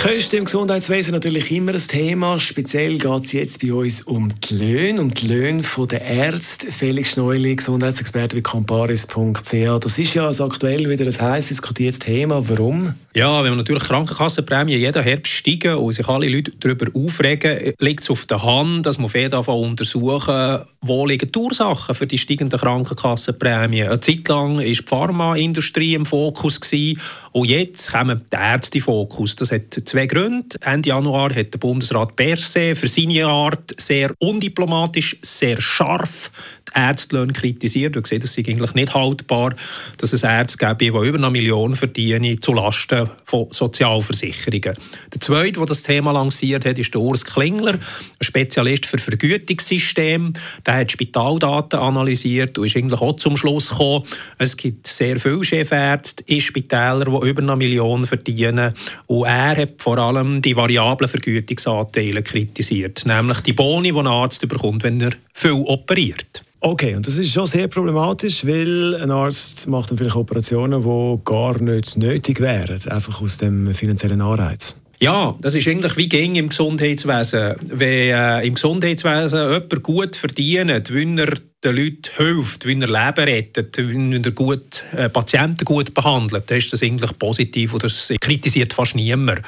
Kosten im Gesundheitswesen natürlich immer ein Thema. Speziell geht es jetzt bei uns um die Löhne, um die Löhne der Ärzte. Felix Schneuli, Gesundheitsexperte bei comparis.ch. Das ist ja also aktuell wieder ein heiß diskutiertes Thema. Warum? Ja, wenn man natürlich Krankenkassenprämien jeden Herbst steigen und sich alle Leute darüber aufregen, liegt es auf der Hand, dass man auf jeden Fall untersuchen, wo liegen die Ursachen für die steigenden Krankenkassenprämien. Eine Zeit lang war die Pharmaindustrie im Fokus gewesen, und jetzt kommen die Ärzte Fokus. Das hat zwei Gründe. Ende Januar hat der Bundesrat Berset für seine Art sehr undiplomatisch, sehr scharf die Ärztelöhne kritisiert und gesehen, das ist eigentlich nicht haltbar, dass es Ärzte gibt, die über eine Million verdienen zulasten von Sozialversicherungen. Der zweite, der das Thema lanciert hat, ist Urs Klingler, ein Spezialist für Vergütungssystem. Der hat Spitaldaten analysiert und ist eigentlich auch zum Schluss gekommen, es gibt sehr viele Chefärzte in Spitälern, die über eine Million verdienen. Und er hat vor allem die variablen Vergütungsanteile kritisiert, nämlich die Boni, die ein Arzt bekommt, wenn er viel operiert. Okay, und das ist schon sehr problematisch, weil ein Arzt macht dann vielleicht Operationen, die gar nicht nötig wären, einfach aus dem finanziellen Anreiz. Ja, das ist eigentlich wie ging im Gesundheitswesen. Wenn äh, im Gesundheitswesen jemand gut verdient, wenn er den Leuten hilft, wenn er Leben rettet, wenn er gut, äh, Patienten gut behandelt, dann ist das eigentlich positiv und das kritisiert fast niemand.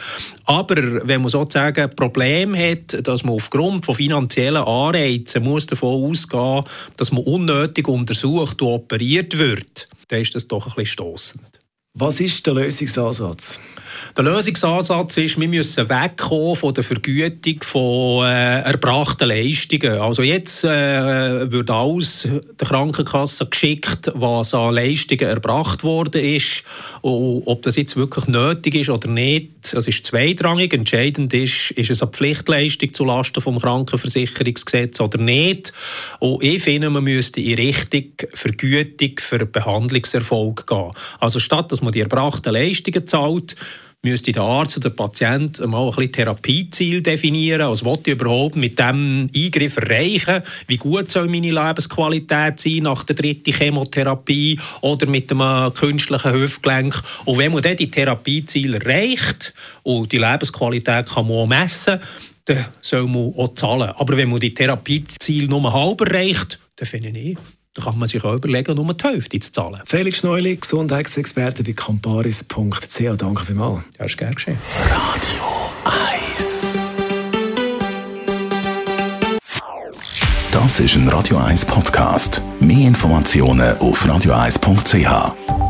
Aber wenn man sozusagen ein Problem hat, dass man aufgrund von finanziellen Anreizen muss davon ausgehen dass man unnötig untersucht und operiert wird, dann ist das doch ein bisschen stossend. Was ist der Lösungsansatz? Der Lösungsansatz ist, wir müssen wegkommen von der Vergütung von äh, erbrachten Leistungen. Also jetzt äh, wird alles der Krankenkasse geschickt, was an Leistungen erbracht worden ist. Und ob das jetzt wirklich nötig ist oder nicht, das ist zweitrangig. Entscheidend ist, ist es eine Pflichtleistung zulasten vom Krankenversicherungsgesetz oder nicht. Und ich finde, man müsste in Richtung Vergütung für Behandlungserfolg gehen. Also statt dass man die erbrachten Leistungen zahlt, müsste der Arzt oder der Patient mal ein bisschen Therapieziel definieren. Was ich überhaupt mit diesem Eingriff erreichen? Wie gut soll meine Lebensqualität sein nach der dritten Chemotherapie oder mit einem künstlichen Hüftgelenk? Und wenn man dann die Therapieziele erreicht und die Lebensqualität kann man messen dann soll man auch zahlen. Aber wenn man die Therapieziele nur halb erreicht, dann finde ich da kann man sich auch überlegen, nur die Hälfte zu zahlen. Felix Neuli, Gesundheitsexperte bei comparis.ch. Danke vielmals. Ja, ist gerne geschehen. Radio 1 Das ist ein Radio 1 Podcast. Mehr Informationen auf radio1.ch.